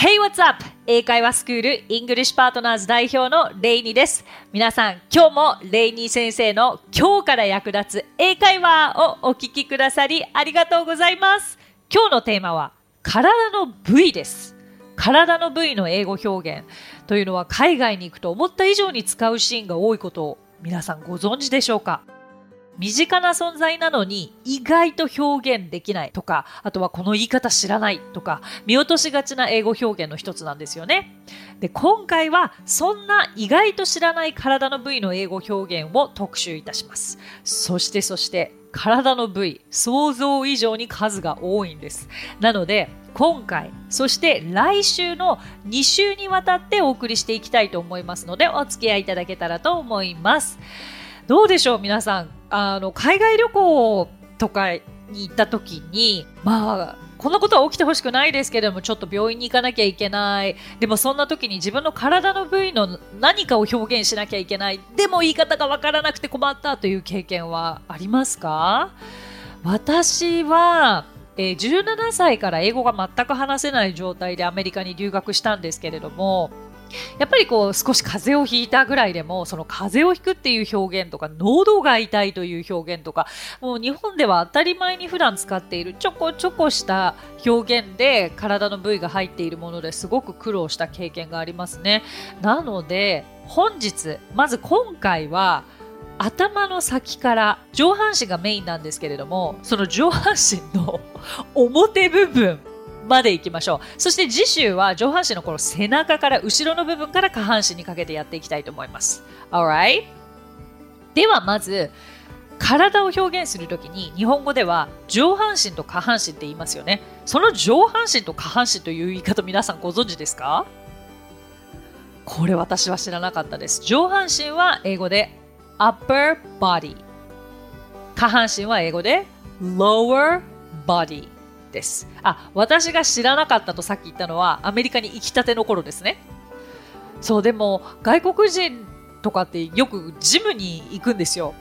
Hey, what's up? 英会話スクールイングリッシュパートナーズ代表のレイニーです。皆さん、今日もレイニー先生の今日から役立つ英会話をお聞きくださりありがとうございます。今日のテーマは体の部位です。体の部位の英語表現というのは海外に行くと思った以上に使うシーンが多いことを皆さんご存知でしょうか？身近な存在なのに意外と表現できないとか、あとはこの言い方知らないとか、見落としがちな英語表現の一つなんですよね。で、今回はそんな意外と知らない体の部位の英語表現を特集いたします。そしてそして体の部位、想像以上に数が多いんです。なので、今回、そして来週の2週にわたってお送りしていきたいと思いますので、お付き合いいただけたらと思います。どうでしょう皆さん？あの海外旅行とかに行った時にまあこんなことは起きてほしくないですけれどもちょっと病院に行かなきゃいけない。でもそんな時に自分の体の部位の何かを表現しなきゃいけない。でも言い方がわからなくて困ったという経験はありますか？私はえー、17歳から英語が全く話せない状態でアメリカに留学したんですけれどもやっぱりこう少し風邪をひいたぐらいでもその風邪をひくっていう表現とか喉が痛いという表現とかもう日本では当たり前に普段使っているちょこちょこした表現で体の部位が入っているものですごく苦労した経験がありますね。なので本日まず今回は頭の先から上半身がメインなんですけれどもその上半身の表部分までいきましょう。そして次週は上半身のこの背中から後ろの部分から下半身にかけてやっていきたいと思います。Alright? ではまず、体を表現するときに日本語では上半身と下半身って言いますよね。その上半身と下半身という言い方皆さんご存知ですか？これ私は知らなかったです。上半身は英語で upper body 下半身は英語で lower body です。あ、私が知らなかったとさっき言ったのはアメリカに行きたての頃ですね。そう、でも外国人とかってよくジムに行くんですよ。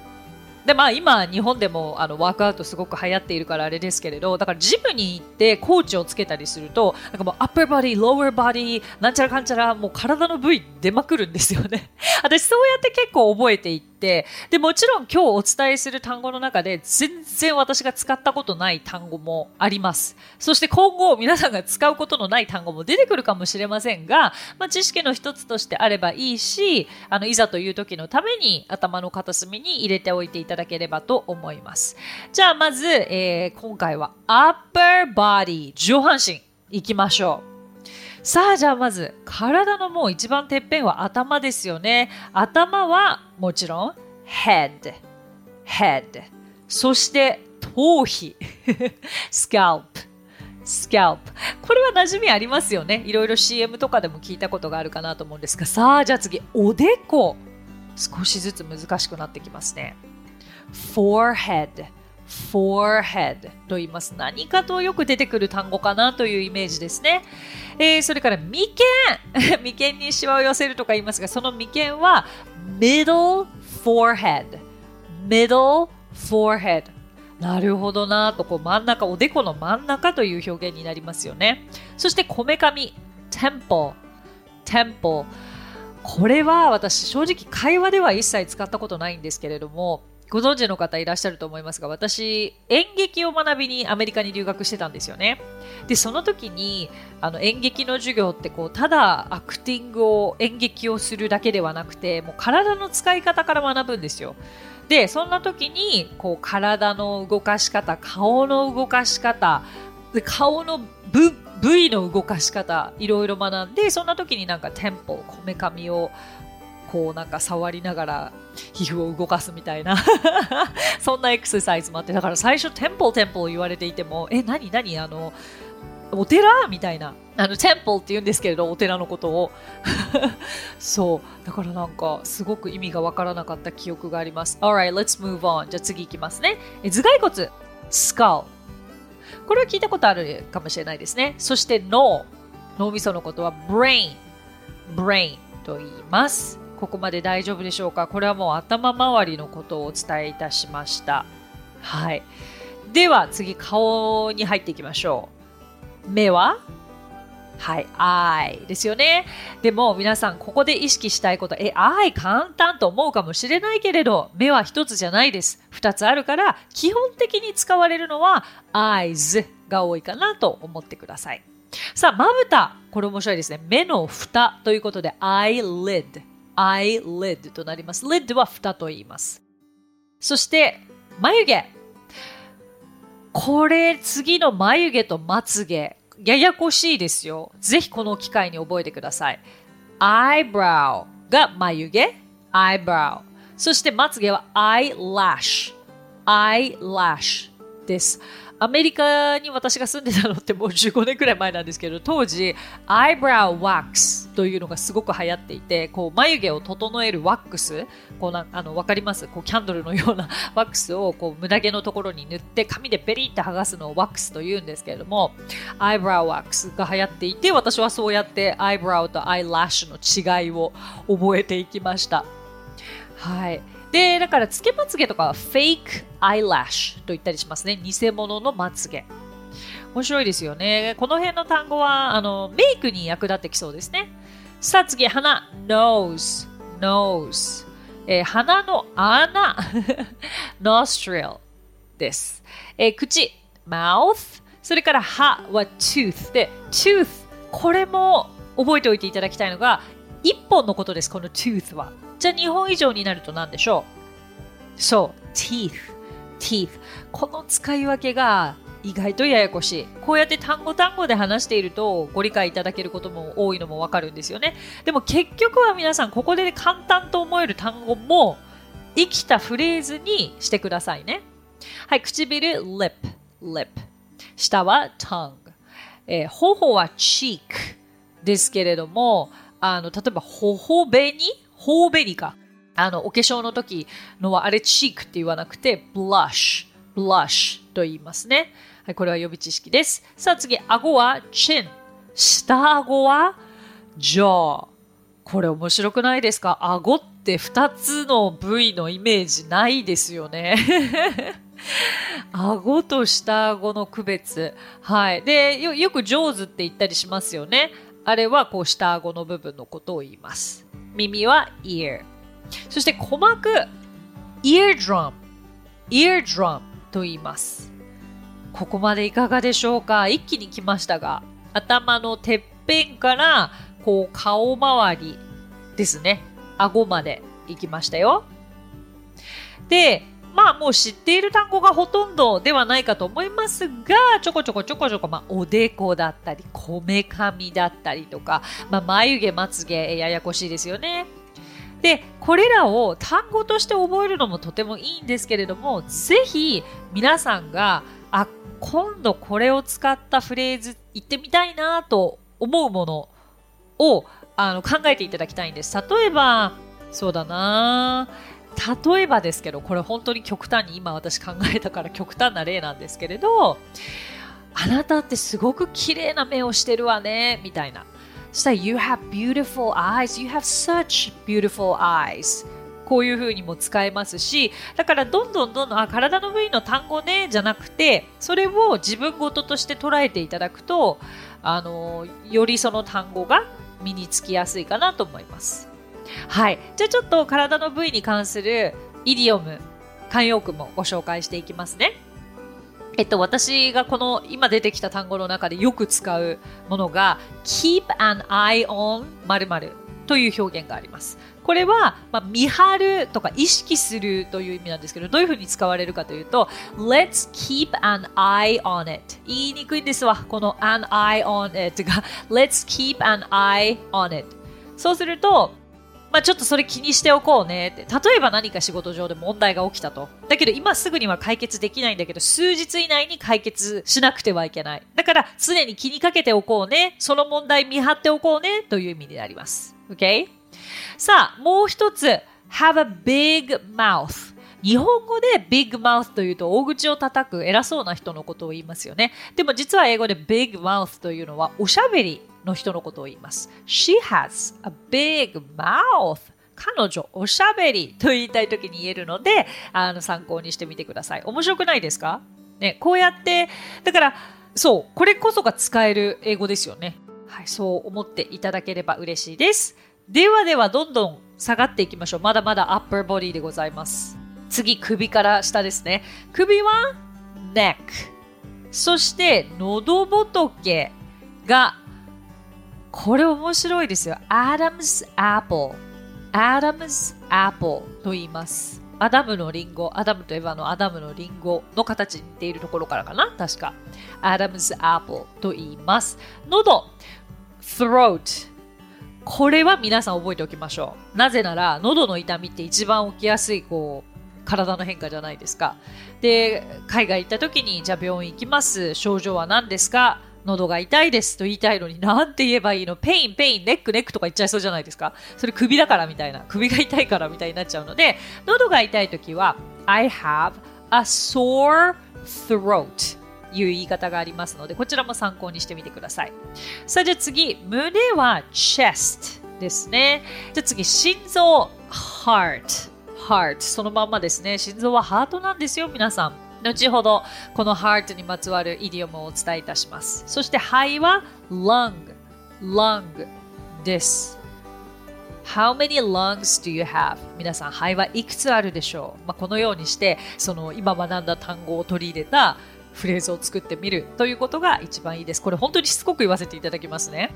でまあ今日本でもあのワークアウトすごく流行っているからあれですけれどだからジムに行ってコーチをつけたりするとなんかもうアッパーバディローワーバディなんちゃらかんちゃらもう体の部位出まくるんですよね 私そうやって結構覚えていてでもちろん今日お伝えする単語の中で全然私が使ったことない単語もあります。そして今後皆さんが使うことのない単語も出てくるかもしれませんが、まあ、知識の一つとしてあればいいしあのいざという時のために頭の片隅に入れておいていただければと思います。じゃあまず、えー、今回は upper body 上半身。いきましょう。さあじゃあまず体のもう一番てっぺんは頭ですよね。頭はもちろん head head そして頭皮。scalp scalp これは馴染みありますよね。いろいろ CM とかでも聞いたことがあるかなと思うんですが。さあじゃあ次おでこ。少しずつ難しくなってきますね。forehead forehead と言います。何かとよく出てくる単語かなというイメージですね。えー、それから眉間。眉間にシワを寄せるとか言いますが、その眉間は middle forehead middle forehead なるほどなとこう真ん中おでこの真ん中という表現になりますよね。そしてこめかみ。temple temple これは私正直会話では一切使ったことないんですけれどもご存知の方いらっしゃると思いますが、私、演劇を学びにアメリカに留学してたんですよね。で、その時に、あの、演劇の授業ってこう、ただアクティングを、演劇をするだけではなくて、もう体の使い方から学ぶんですよ。で、そんな時に、こう、体の動かし方、顔の動かし方、顔の部、位の動かし方、いろいろ学んで、そんな時になんかテンポ、こめかみを、こうなんか触りながら皮膚を動かすみたいな。そんなエクササイズもあってだから最初テンポルテンポル言われていてもえ何何あのお寺？みたいな。あのテンポルって言うんですけれどお寺のことを。そう。だからなんかすごく意味がわからなかった記憶があります。Alright let's move on. じゃあ次いきますね。え頭蓋骨。skull これは聞いたことあるかもしれないですね。そして脳。脳みそのことは brain brain と言います。ここまで大丈夫でしょうか？これはもう頭周りのことをお伝えいたしました。はい。では次顔に入っていきましょう。目は？はい、I ですよね。でも皆さん、ここで意識したいこと、え、I 簡単と思うかもしれないけれど、目は一つじゃないです。二つあるから、基本的に使われるのは eyes が多いかなと思ってください。さあ、まぶた。これ面白いですね。目の蓋ということで、eyelid。Eyelid となります。lid は蓋と言います。そして、眉毛。これ、次の眉毛とまつげ。ややこしいですよ。ぜひこの機会に覚えてください。eyebrow が眉毛、eyebrow。そしてまつげは eyelash、eyelash です。アメリカに私が住んでたのってもう15年くらい前なんですけど、当時、アイブラウワックスというのがすごく流行っていて、こう眉毛を整えるワックス、こうなあのわかります？こうキャンドルのような ワックスをこう胸毛のところに塗って髪でベリって剥がすのをワックスと言うんですけれども、アイブラウワックスが流行っていて、私はそうやってアイブラウとアイラッシュの違いを覚えていきました。はい。で、だからつけまつげとかは fake eyelash と言ったりしますね。偽物のまつげ。面白いですよね。この辺の単語はあのメイクに役立ってきそうですね。さあ次、鼻、nose, nose。えー、鼻の穴、nostril です。えー、口、mouth。それから歯は tooth で、tooth。これも覚えておいていただきたいのが、一本のことです、この tooth は。じゃあ2本以上になると何でしょう？そう、teeth。teeth。この使い分けが意外とややこしい。こうやって単語単語で話しているとご理解いただけることも多いのもわかるんですよね。でも結局は皆さんここで簡単と思える単語も生きたフレーズにしてくださいね。はい、唇 lip, lip。下は tongue。えー、頬は cheek ですけれども、あの、例えば、頬紅頬紅か。あの、お化粧の時のはあれチークって言わなくて、ブラッシュ、ブラッシュと言いますね。はい、これは予備知識です。さあ次、顎はチン。下顎はジョー。これ面白くないですか？顎って2つの部位のイメージないですよね。顎と下顎の区別。はい。で、よよく上手って言ったりしますよね。あれはこう下顎の部分のことを言います。耳は ear。そして鼓膜、eardrum。eardrum と言います。ここまでいかがでしょうか？一気に来ましたが、頭のてっぺんからこう顔周りですね。顎まで行きましたよ。で、まあもう知っている単語がほとんどではないかと思いますが、ちょこちょこちょこちょこ、まあ、おでこだったり、こめかみだったりとか、まあ、眉毛、まつげ、ややこしいですよね。で、これらを単語として覚えるのもとてもいいんですけれども、ぜひ皆さんが、あ、今度これを使ったフレーズ言ってみたいなと思うものをあの考えていただきたいんです。例えば、そうだな例えばですけど、これ本当に極端に今私考えたから極端な例なんですけれど、あなたってすごく綺麗な目をしてるわね、みたいな。そしたら、You have beautiful eyes. You have such beautiful eyes. こういう風にも使えますし、だからどんどんどんどん、あ、体の部位の単語ね、じゃなくて、それを自分ごととして捉えていただくと、あの、よりその単語が身につきやすいかなと思います。はい。じゃあちょっと体の部位に関するイディオム、慣用句もご紹介していきますね。えっと、私がこの今出てきた単語の中でよく使うものが keep an eye on 〇〇という表現があります。これは、まあ、見張るとか意識するという意味なんですけど、どういうふうに使われるかというと、let's keep an eye on it 言いにくいんですわ。この an eye on it が let's keep an eye on it そうすると、まあ、ちょっとそれ気にしておこうねって。例えば何か仕事上で問題が起きたと。だけど今すぐには解決できないんだけど、数日以内に解決しなくてはいけない。だから常に気にかけておこうね。その問題見張っておこうね。という意味になります。OK? さあ、もう一つ。have a big mouth. 日本語で big mouth というと大口を叩く偉そうな人のことを言いますよね。でも実は英語で big mouth というのはおしゃべりの人のことを言います。She has a big mouth. 彼女、おしゃべりと言いたいときに言えるので、あの参考にしてみてください。面白くないですか？ね、こうやって、だから、そう、これこそが使える英語ですよね。はい、そう思っていただければ嬉しいです。ではでは、どんどん下がっていきましょう。まだまだ upper body でございます。次、首から下ですね。首は neck。そして、喉仏が、これ面白いですよ。Adam's apple。Adam's apple と言います。アダムのリンゴ、アダムといえばのアダムのリンゴの形に似ているところからかな？確か。Adam's apple と言います。喉、throat。これは皆さん覚えておきましょう。なぜなら、喉の痛みって一番起きやすい、こう、体の変化じゃないですか。で、海外行った時に、じゃあ病院行きます。症状は何ですか？喉が痛いですと言いたいのに、なんて言えばいいの？ pain、pain、neck、neck とか言っちゃいそうじゃないですか。それ首だからみたいな。首が痛いからみたいになっちゃうので、喉が痛い時は、I have a sore throat いう言い方がありますので、こちらも参考にしてみてください。さあ、じゃあ次、胸は chest ですね。じゃあ次、心臓 heart。heart そのまんまですね。心臓はハートなんですよ、皆さん。後ほどこの heart にまつわるイディオムをお伝えいたします。そして肺は lung, lung です。How many lungs do you have? 皆さん肺はいくつあるでしょう、まあ、このようにしてその今学んだ単語を取り入れたフレーズを作ってみるということが一番いいです。これ本当にしつこく言わせていただきますね。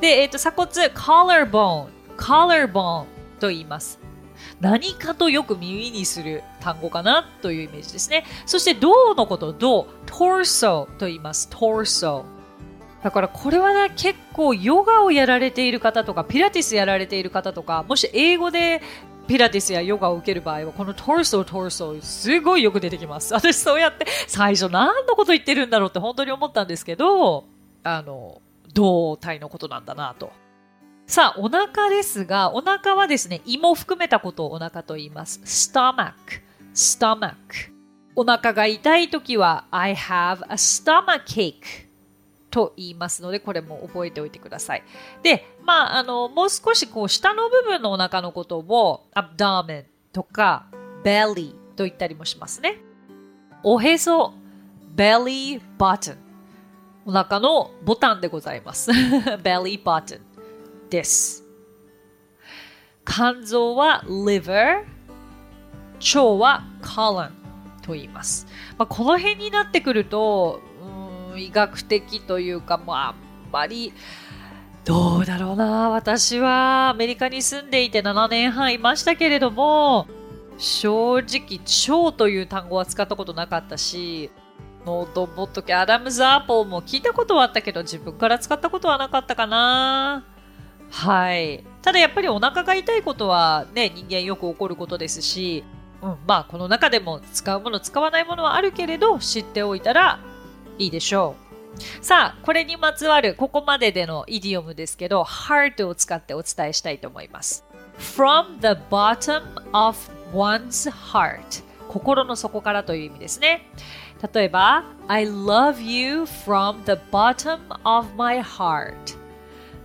で、えっ、ー、と、鎖骨、collarbone、collarbone と言います。何かとよく耳にする単語かなというイメージですね。そして銅のこと、銅、torso と言います。torso。だからこれはね、結構ヨガをやられている方とか、ピラティスやられている方とか、もし英語でピラティスやヨガを受ける場合は、このトルソ、トルソ、すごいよく出てきます。私そうやって最初何のこと言ってるんだろうって本当に思ったんですけど、あの、胴体のことなんだなと。さあ、お腹ですが、お腹はですね、胃も含めたことをお腹と言います。stomach, stomach。お腹が痛いときは、I have a stomachache と言いますので、これも覚えておいてください。で、まあ、あの、もう少しこう、下の部分のお腹のことを、abdomen とか、belly と言ったりもしますね。おへそ、belly button。お腹のボタンでございます。belly button。です。肝臓は liver、腸は colon と言います。まあ、この辺になってくると、うん医学的というか、まあ、あんまり、どうだろうな。私はアメリカに住んでいて7年半いましたけれども、正直、腸という単語は使ったことなかったし、喉仏 Adam's apple も聞いたことはあったけど、自分から使ったことはなかったかな。はい。ただやっぱりお腹が痛いことはね、人間よく起こることですし、うん、まあこの中でも使うもの使わないものはあるけれど知っておいたらいいでしょう。さあ、これにまつわるここまででのイディオムですけど、heart を使ってお伝えしたいと思います。from the bottom of one's heart 心の底からという意味ですね。例えば、I love you from the bottom of my heart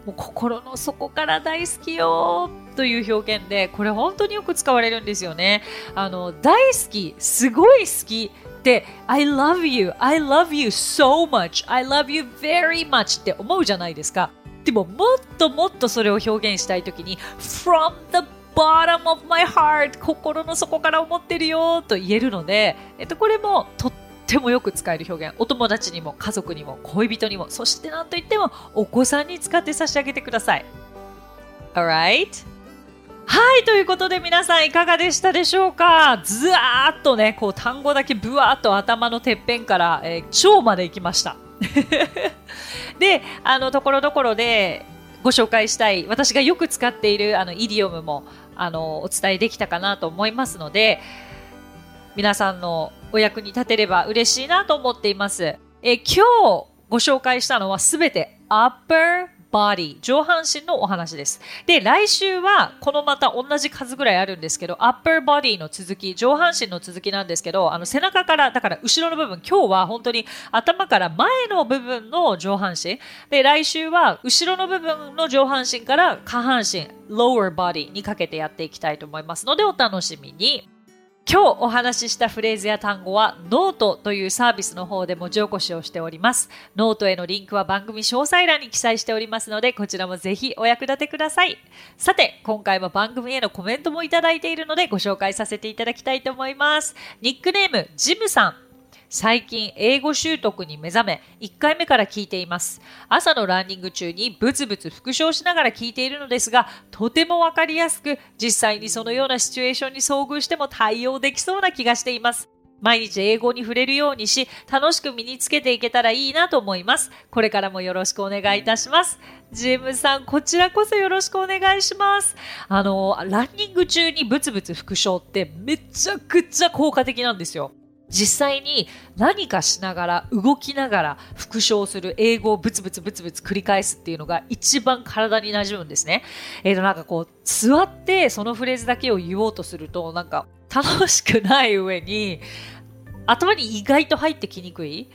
もう心の底から大好きよという表現で、これ本当によく使われるんですよね。あの、大好き、すごい好きって、I love you, I love you so much, I love you very much って思うじゃないですか。でも、もっともっとそれを表現したいときに、from the bottom of my heart 心の底から思ってるよと言えるので、えっと、これもとっってもよく使える表現。お友達にも家族にも恋人にも。そして何といってもお子さんに使って差し上げてください。Alright? はいということで皆さんいかがでしたでしょうか？ずわーっとねこう単語だけぶわーっと頭のてっぺんから、えー、腸まで行きました。であのところどころでご紹介したい私がよく使っているあのイディオムもあのお伝えできたかなと思いますので皆さんのお役に立てれば嬉しいなと思っています。え今日ご紹介したのはすべて upper body 上半身のお話です。で、来週はこのまた同じ数ぐらいあるんですけど、upper body の続き、上半身の続きなんですけど、あの背中から、だから後ろの部分、今日は本当に頭から前の部分の上半身。で、来週は後ろの部分の上半身から下半身、lower body にかけてやっていきたいと思いますので、お楽しみに。今日お話ししたフレーズや単語はノートというサービスの方で文字起こしをしております。ノートへのリンクは番組詳細欄に記載しておりますので、こちらもぜひお役立てください。さて、今回も番組へのコメントもいただいているのでご紹介させていただきたいと思います。ニックネーム、ジムさん。最近英語習得に目覚め1回目から聞いています。朝のランニング中にブツブツ復唱しながら聞いているのですがとてもわかりやすく実際にそのようなシチュエーションに遭遇しても対応できそうな気がしています。毎日英語に触れるようにし楽しく身につけていけたらいいなと思います。これからもよろしくお願いいたします。ジムさんこちらこそよろしくお願いします。あのランニング中にブツブツ復唱ってめちゃくちゃ効果的なんですよ。実際に何かしながら動きながら復唱する英語をブツブツブツブツ繰り返すっていうのが一番体に馴染むんですね。えっ、ー、となんかこう座ってそのフレーズだけを言おうとするとなんか楽しくない上に頭に意外と入ってきにくい。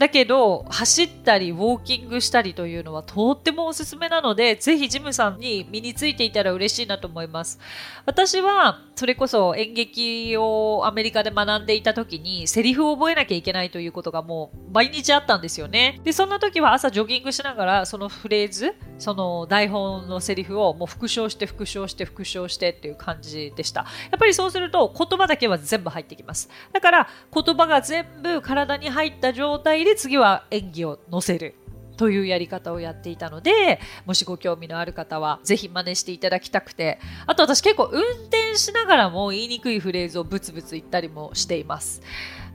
だけど走ったりウォーキングしたりというのはとってもおすすめなのでぜひジムさんに身についていたら嬉しいなと思います。私はそれこそ演劇をアメリカで学んでいた時にセリフを覚えなきゃいけないということがもう毎日あったんですよね。でそんな時は朝ジョギングしながらそのフレーズその台本のセリフをもう復唱して復唱して復唱してっていう感じでした。やっぱりそうすると言葉だけは全部入ってきます。だから言葉が全部体に入った状態で次は演技を載せるというやり方をやっていたのでもしご興味のある方はぜひ真似していただきたくて。あと私結構運転しながらも言いにくいフレーズをブツブツ言ったりもしています。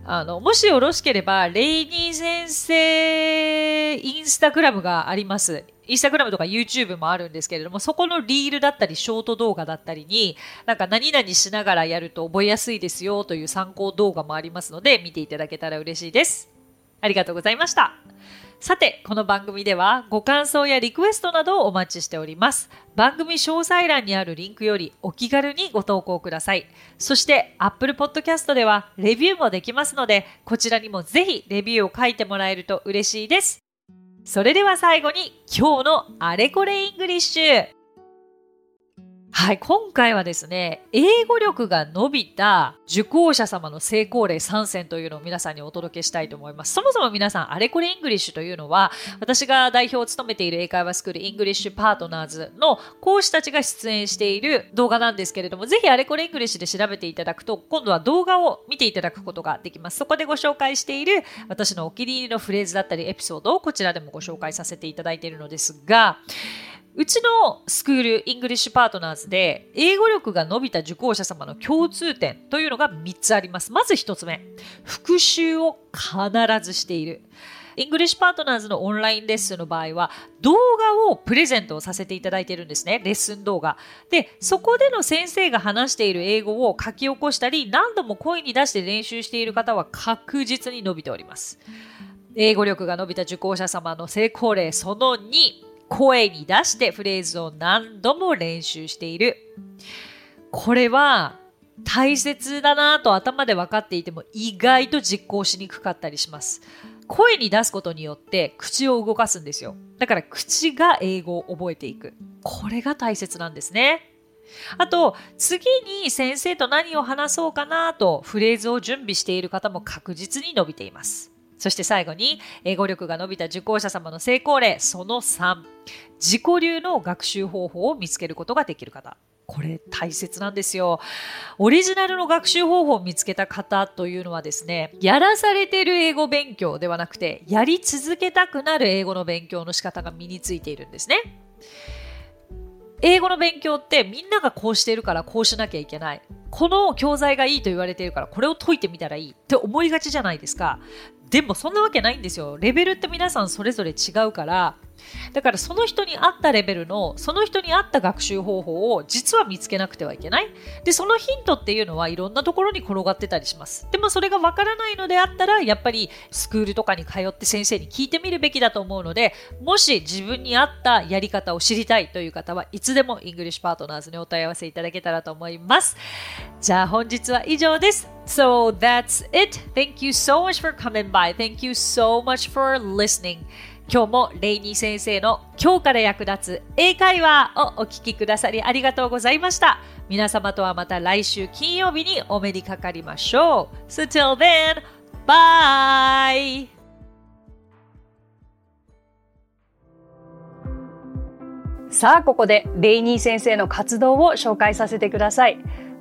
あのもしよろしければレイニー先生インスタグラムがありますインスタグラムとか YouTube もあるんですけれども、そこのリールだったり、ショート動画だったりに、なんか何々しながらやると覚えやすいですよという参考動画もありますので、見ていただけたら嬉しいです。ありがとうございました。さて、この番組ではご感想やリクエストなどをお待ちしております。番組詳細欄にあるリンクよりお気軽にご投稿ください。そして Apple Podcast ではレビューもできますので、こちらにもぜひレビューを書いてもらえると嬉しいです。それでは最後に今日のあれこれイングリッシュ。はい、今回はですね、英語力が伸びた受講者様の成功例3選というのを皆さんにお届けしたいと思います。そもそも皆さん、あれこれイングリッシュというのは、私が代表を務めている英会話スクールイングリッシュパートナーズの講師たちが出演している動画なんですけれども、ぜひあれこれイングリッシュで調べていただくと、今度は動画を見ていただくことができます。そこでご紹介している私のお気に入りのフレーズだったりエピソードをこちらでもご紹介させていただいているのですが、うちのスクールイングリッシュパートナーズで英語力が伸びた受講者様の共通点というのが3つあります。まず1つ目、復習を必ずしている。イングリッシュパートナーズのオンラインレッスンの場合は動画をプレゼントさせていただいているんですね。レッスン動画。で、そこでの先生が話している英語を書き起こしたり何度も声に出して練習している方は確実に伸びております。英語力が伸びた受講者様の成功例その2。声に出してフレーズを何度も練習している。これは大切だなと頭で分かっていても意外と実行しにくかったりします。声に出すことによって口を動かすんですよ。だから口が英語を覚えていく。これが大切なんですね。あと、次に先生と何を話そうかなとフレーズを準備している方も確実に伸びています。そして最後に、英語力が伸びた受講者様の成功例、その3、自己流の学習方法を見つけることができる方。これ大切なんですよ。オリジナルの学習方法を見つけた方というのはですね、やらされている英語勉強ではなくて、やり続けたくなる英語の勉強の仕方が身についているんですね。英語の勉強ってみんながこうしているからこうしなきゃいけない。この教材がいいと言われているからこれを解いてみたらいいって思いがちじゃないですか。でもそんなわけないんですよ。レベルって皆さんそれぞれ違うから、だからその人に合ったレベルのその人に合った学習方法を実は見つけなくてはいけないでそのヒントっていうのはいろんなところに転がってたりしますでもそれがわからないのであったらやっぱりスクールとかに通って先生に聞いてみるべきだと思うのでもし自分に合ったやり方を知りたいという方はいつでもイングリッシュパートナーズにお問い合わせいただけたらと思いますじゃあ本日は以上です So that's it. Thank you so much for coming by. Thank you so much for listening. 今日もレイニー先生の今日から役立つ英会話をお聞きくださりありがとうございました。皆様とはまた来週金曜日にお目にかかりましょう。So till then, bye! さあ、ここでレイニー先生の活動を紹介させてください。